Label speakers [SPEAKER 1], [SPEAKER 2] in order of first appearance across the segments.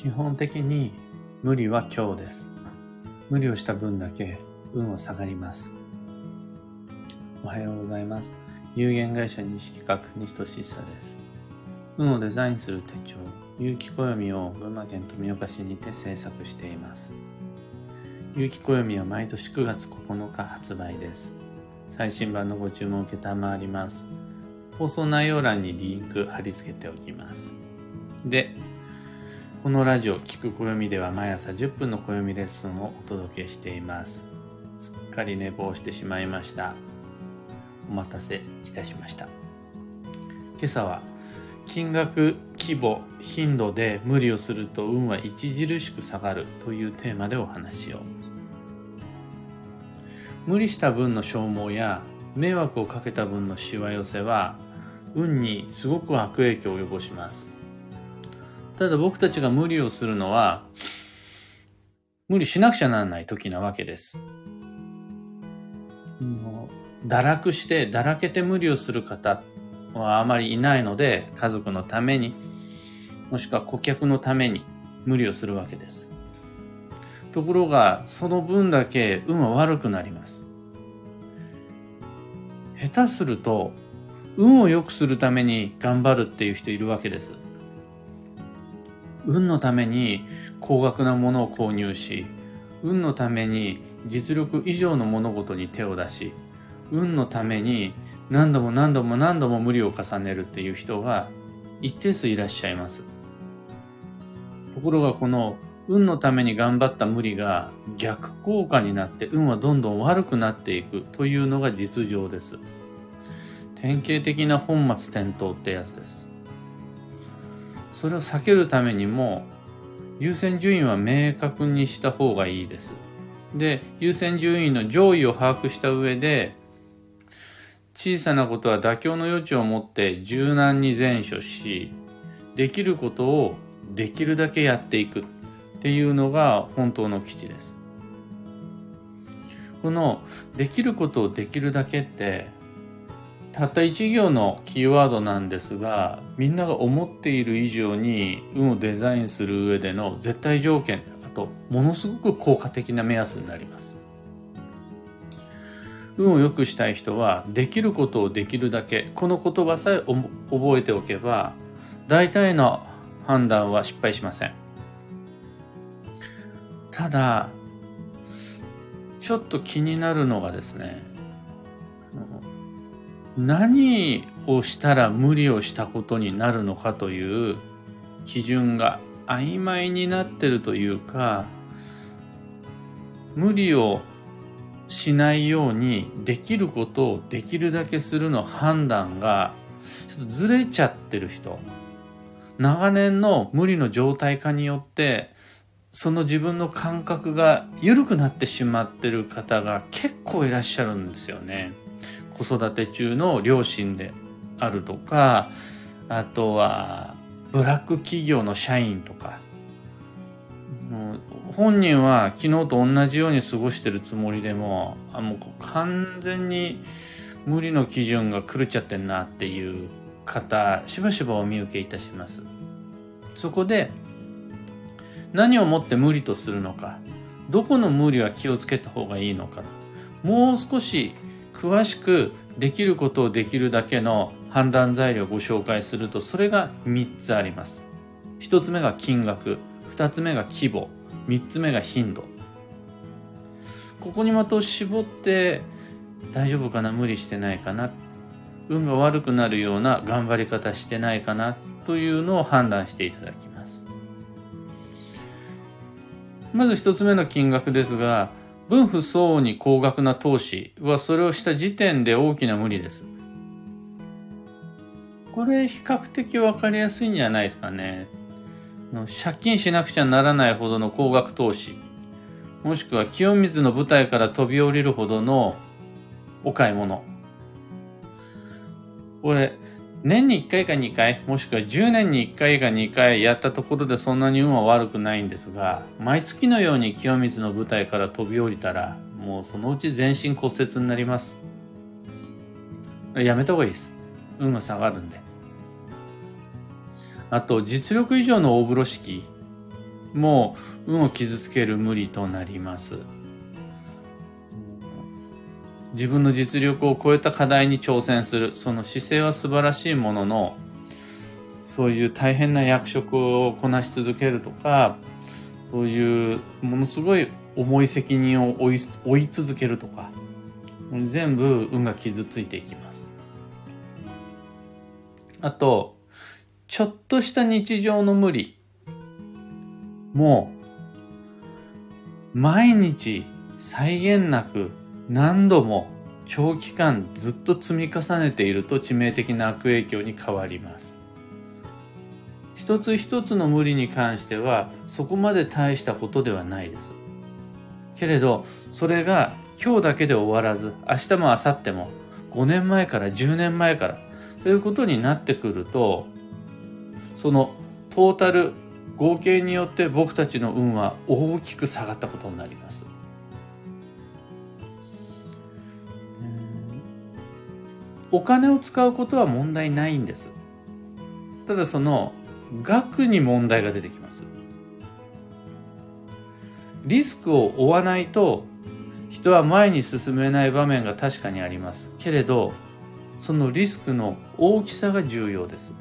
[SPEAKER 1] 基本的に無理は今日です。無理をした分だけ運は下がります。おはようございます。有限会社西企画西俊久です。運をデザインする手帳、有機暦を群馬県富岡市にて制作しています。有機暦は毎年9月9日発売です。最新版のご注文を承ります。放送内容欄にリンク貼り付けておきます。で、このラジオ「聞く暦」では毎朝10分の暦レッスンをお届けしています。すっかり寝坊してしまいました。お待たせいたしました。今朝は金額、規模、頻度で無理をすると運は著しく下がるというテーマでお話を。無理した分の消耗や迷惑をかけた分のしわ寄せは運にすごく悪影響を及ぼします。ただ僕たちが無理をするのは無理しなくちゃならない時なわけです。堕落してだらけて無理をする方はあまりいないので家族のためにもしくは顧客のために無理をするわけです。ところがその分だけ運は悪くなります。下手すると運を良くするために頑張るっていう人いるわけです。運のために高額なものを購入し、運のために実力以上の物事に手を出し、運のために何度も何度も何度も無理を重ねるっていう人が一定数いらっしゃいます。ところがこの運のために頑張った無理が逆効果になって運はどんどん悪くなっていくというのが実情です。典型的な本末転倒ってやつです。それを避けるためにも優先順位は明確にした方がいいです。で、優先順位の上位を把握した上で小さなことは妥協の余地を持って柔軟に善処し、できることをできるだけやっていくっていうのが本当の基地です。このできることをできるだけってたった一行のキーワードなんですがみんなが思っている以上に運をデザインする上での絶対条件あとものすごく効果的な目安になります。運を良くしたい人はできることをできるだけこの言葉さえ覚えておけば大体の判断は失敗しません。ただちょっと気になるのがですね何をしたら無理をしたことになるのかという基準が曖昧になってるというか無理をしないようにできることをできるだけするの判断がちょっとずれちゃってる人長年の無理の状態化によってその自分の感覚が緩くなってしまってる方が結構いらっしゃるんですよね。子育て中の両親であるとかあとはブラック企業の社員とか本人は昨日と同じように過ごしてるつもりでもあもう完全に無理の基準が狂っちゃってんなっていう方しばしばお見受けいたします。そこで何をもって無理とするのかどこの無理は気をつけた方がいいのかもう少し詳しくできることをできるだけの判断材料をご紹介するとそれが3つあります。1つ目が金額。2つ目が規模。3つ目が頻度。ここに的を絞って大丈夫かな？無理してないかな？運が悪くなるような頑張り方してないかな？というのを判断していただきます。まず1つ目の金額ですが分不相応に高額な投資はそれをした時点で大きな無理です。これ比較的わかりやすいんじゃないですかね。借金しなくちゃならないほどの高額投資、もしくは清水の舞台から飛び降りるほどのお買い物。これ、年に1回か2回、もしくは10年に1回か2回やったところでそんなに運は悪くないんですが、毎月のように清水の舞台から飛び降りたら、もうそのうち全身骨折になります。やめた方がいいです。運が下がるんで。あと、実力以上の大風呂敷。もう運を傷つける無理となります。自分の実力を超えた課題に挑戦する。その姿勢は素晴らしいもののそういう大変な役職をこなし続けるとかそういうものすごい重い責任を負い負い続けるとか全部運が傷ついていきます。あとちょっとした日常の無理もう毎日際限なく何度も長期間ずっと積み重ねていると致命的な悪影響に変わります。一つ一つの無理に関してはそこまで大したことではないです。けれどそれが今日だけで終わらず明日も明後日も5年前から10年前からということになってくるとそのトータル合計によって僕たちの運は大きく下がったことになります。お金を使うことは問題ないんです。ただその額に問題が出てきます。リスクを負わないと人は前に進めない場面が確かにあります。けれど、そのリスクの大きさが重要です。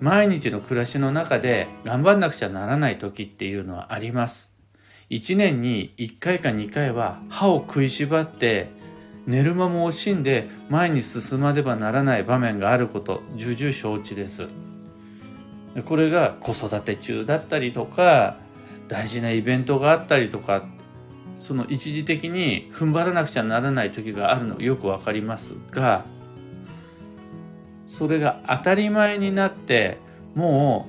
[SPEAKER 1] 毎日の暮らしの中で頑張んなくちゃならない時っていうのはあります。1年に1回か2回は歯を食いしばって寝る間も惜しんで前に進まねばならない場面があること重々承知です。これが子育て中だったりとか大事なイベントがあったりとかその一時的に踏ん張らなくちゃならない時があるのよくわかりますがそれが当たり前になっても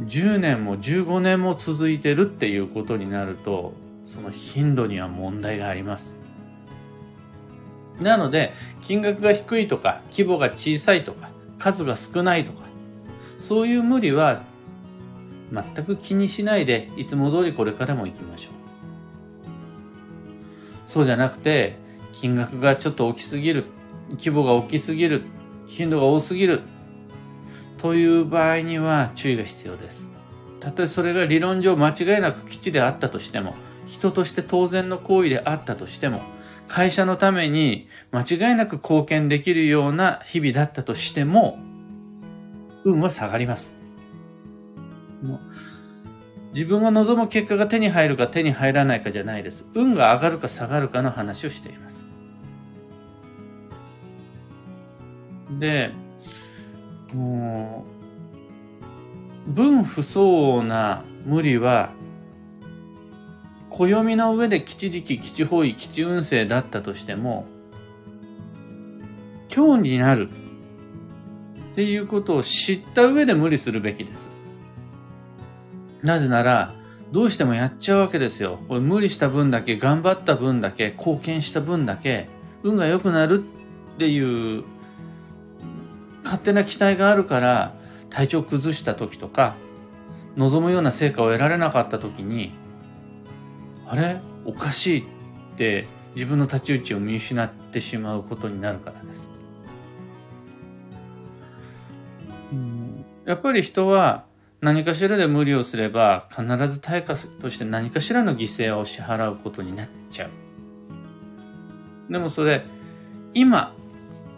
[SPEAKER 1] う10年も15年も続いてるっていうことになるとその頻度には問題があります。なので、金額が低いとか、規模が小さいとか、数が少ないとか、そういう無理は全く気にしないで、いつも通りこれからも行きましょう。そうじゃなくて、金額がちょっと大きすぎる、規模が大きすぎる、頻度が多すぎる、という場合には注意が必要です。たとえそれが理論上間違いなく基地であったとしても、人として当然の行為であったとしても、会社のために間違いなく貢献できるような日々だったとしても、運は下がります。自分が望む結果が手に入るか手に入らないかじゃないです。運が上がるか下がるかの話をしています。で、もう、分不相応な無理は暦の上で吉時期、吉方位、吉運勢だったとしても、今日になるっていうことを知った上で無理するべきです。なぜなら、どうしてもやっちゃうわけですよ。これ無理した分だけ、頑張った分だけ、貢献した分だけ、運が良くなるっていう勝手な期待があるから体調崩した時とか望むような成果を得られなかった時にあれ？おかしいって自分の太刀打ちを見失ってしまうことになるからです。やっぱり人は何かしらで無理をすれば必ず対価として何かしらの犠牲を支払うことになっちゃう。でもそれ今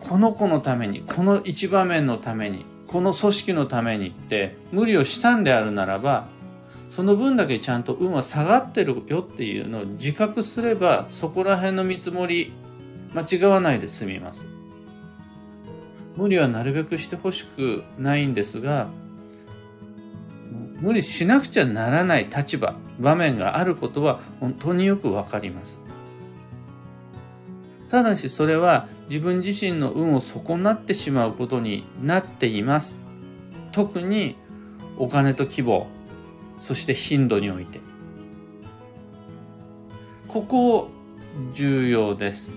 [SPEAKER 1] この子のためにこの一場面のためにこの組織のためにって無理をしたんであるならばその分だけちゃんと運は下がってるよっていうのを自覚すればそこら辺の見積もり間違わないで済みます。無理はなるべくしてほしくないんですが無理しなくちゃならない立場場面があることは本当によくわかります。ただしそれは自分自身の運を損なってしまうことになっています。特にお金と規模そして頻度において。ここ重要です。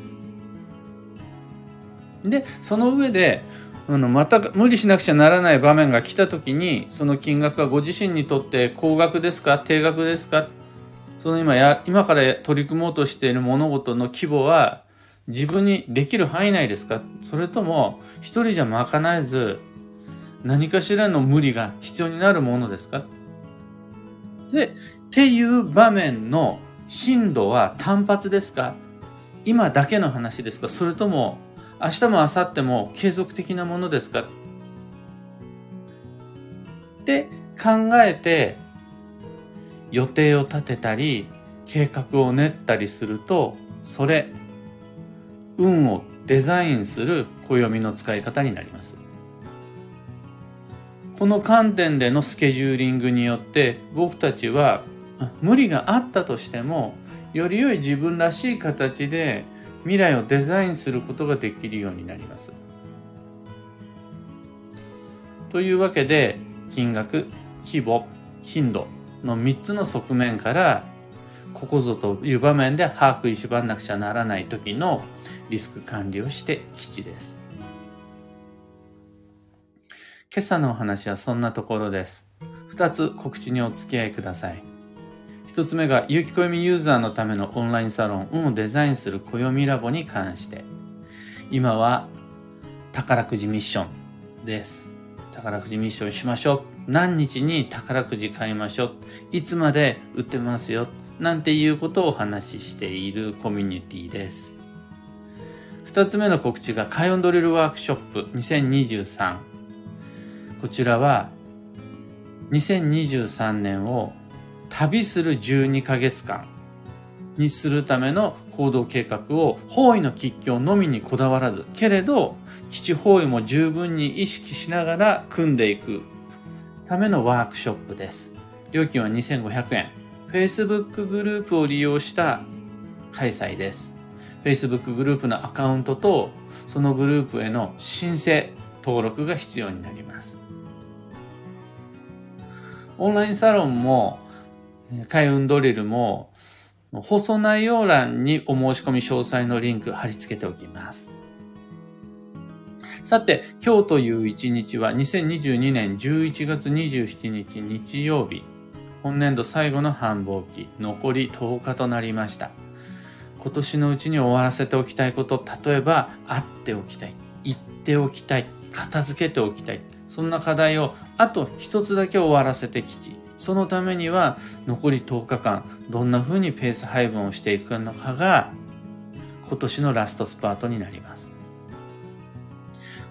[SPEAKER 1] で、その上で、あのまた無理しなくちゃならない場面が来た時にその金額はご自身にとって高額ですか？低額ですか？その今や今から取り組もうとしている物事の規模は自分にできる範囲内ですか？それとも一人じゃ賄えず何かしらの無理が必要になるものですか？で、っていう場面の頻度は単発ですか？今だけの話ですか？それとも明日も明後日も継続的なものですか？って考えて予定を立てたり計画を練ったりするとそれ運をデザインする暦の使い方になります。この観点でのスケジューリングによって僕たちは無理があったとしてもより良い自分らしい形で未来をデザインすることができるようになります。というわけで金額規模頻度の3つの側面からここぞという場面で把握しばんなくちゃならない時のリスク管理をして基地です。今朝のお話はそんなところです。2つ告知にお付き合いください。1つ目が有機暦ユーザーのためのオンラインサロン運をデザインする暦ラボに関して。今は宝くじミッションです。宝くじミッションしましょう。何日に宝くじ買いましょう。いつまで売ってますよ。なんていうことをお話ししているコミュニティです。2つ目の告知が開運ドリルワークショップ2023こちらは2023年を旅する12ヶ月間にするための行動計画を方位の吉凶のみにこだわらずけれど基地方位も十分に意識しながら組んでいくためのワークショップです。料金は2500円。Facebook グループを利用した開催です。Facebook グループのアカウントとそのグループへの申請登録が必要になります。オンラインサロンも開運ドリルも放送内容欄にお申し込み詳細のリンク貼り付けておきます。さて、今日という一日は2022年11月27日日曜日、本年度最後の繁忙期、残り10日となりました。今年のうちに終わらせておきたいこと、例えば、会っておきたい、言っておきたい、片付けておきたい、そんな課題をあと一つだけ終わらせてきち、そのためには残り10日間どんな風にペース配分をしていくのかが今年のラストスパートになります。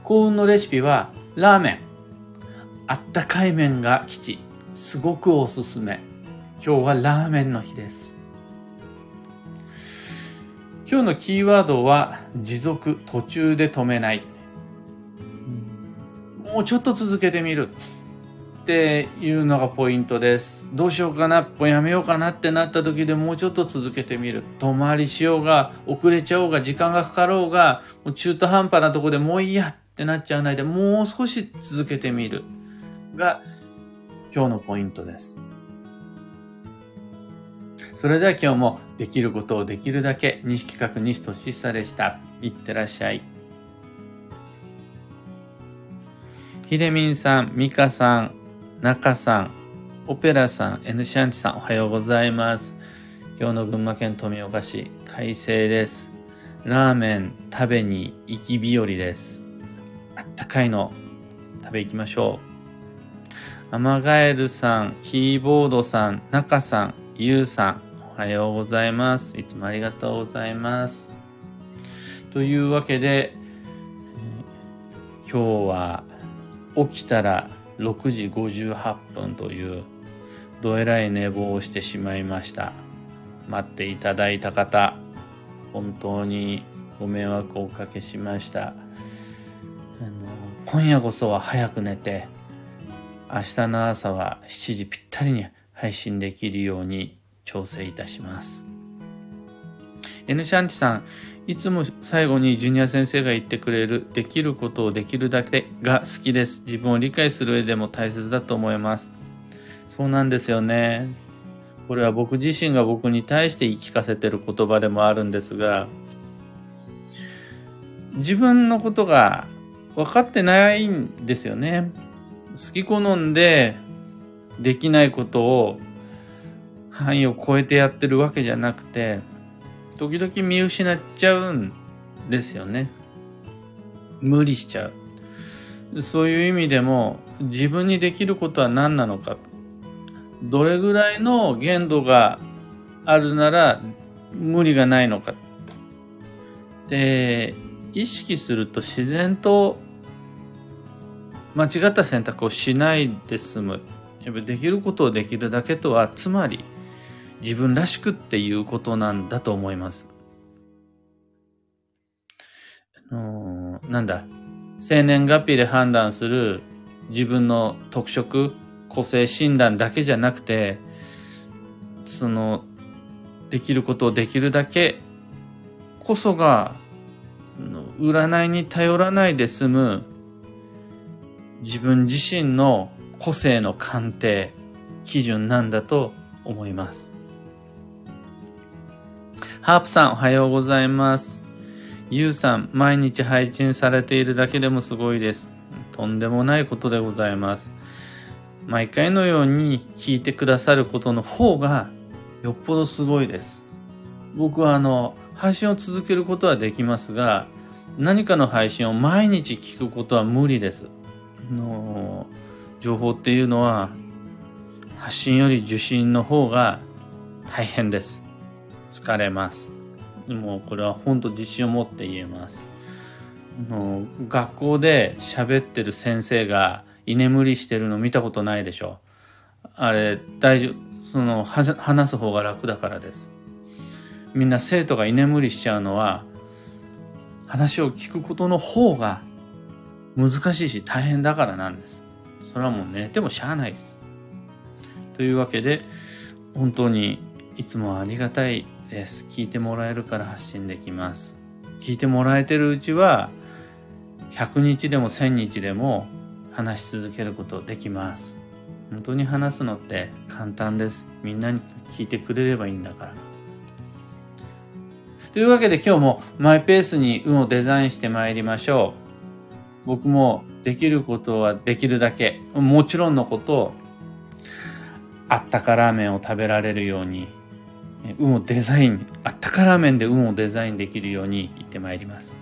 [SPEAKER 1] 幸運のレシピはラーメン。あったかい麺が基地。すごくおすすめ。今日はラーメンの日です。今日のキーワードは持続途中で止めない。もうちょっと続けてみる。っていうのがポイントです。どうしようかな、もうやめようかなってなった時でもうちょっと続けてみる。遠回りしようが、遅れちゃおうが、時間がかかろうが、もう中途半端なとこでもういいやってなっちゃわないで、もう少し続けてみる。が、今日のポイントです。それでは今日もできることをできるだけ、西企画西俊久でした。いってらっしゃい。ひでみんさん、みかさん、中さん、オペラさん、N シャンチさん、おはようございます。今日の群馬県富岡市、快晴です。ラーメン食べに行き日和です。あったかいの食べ行きましょう。アマガエルさん、キーボードさん、中さん、ゆうさん、おはようございます。いつもありがとうございます。というわけで、今日は起きたら6時58分というどえらい寝坊をしてしまいました。待っていただいた方本当にご迷惑をおかけしました。あの今夜こそは早く寝て明日の朝は7時ぴったりに配信できるように調整いたします。N シャンチさんいつも最後にジュニア先生が言ってくれるできることをできるだけが好きです。自分を理解する上でも大切だと思います。そうなんですよね。これは僕自身が僕に対して言い聞かせてる言葉でもあるんですが、自分のことが分かってないんですよね。好き好んでできないことを範囲を超えてやってるわけじゃなくて、時々見失っちゃうんですよね。無理しちゃう。そういう意味でも自分にできることは何なのかどれぐらいの限度があるなら無理がないのかで意識すると自然と間違った選択をしないで済むやっぱできることをできるだけとはつまり自分らしくっていうことなんだと思いますあのなんだ？生年月日で判断する自分の特色個性診断だけじゃなくてそのできることをできるだけこそがその占いに頼らないで済む自分自身の個性の鑑定基準なんだと思います。ハープさんおはようございます。ゆうさん毎日配信されているだけでもすごいです。とんでもないことでございます。毎回のように聞いてくださることの方がよっぽどすごいです。僕はあの、配信を続けることはできますが、何かの配信を毎日聞くことは無理です。の情報っていうのは発信より受信の方が大変です。疲れます。でもこれは本当自信を持って言えます。の学校で喋ってる先生が居眠りしてるの見たことないでしょ。あれ大丈夫その話す方が楽だからです。みんな生徒が居眠りしちゃうのは話を聞くことの方が難しいし大変だからなんです。それはもう寝てもしゃあないです。というわけで本当にいつもありがたいです。聞いてもらえるから発信できます。聞いてもらえてるうちは100日でも1000日でも話し続けることできます。本当に話すのって簡単です。みんなに聞いてくれればいいんだから。というわけで今日もマイペースに運をデザインしてまいりましょう。僕もできることはできるだけ、もちろんのことを、あったかラーメンを食べられるように、運をデザイン、あったかラーメンで運をデザインできるように行ってまいります。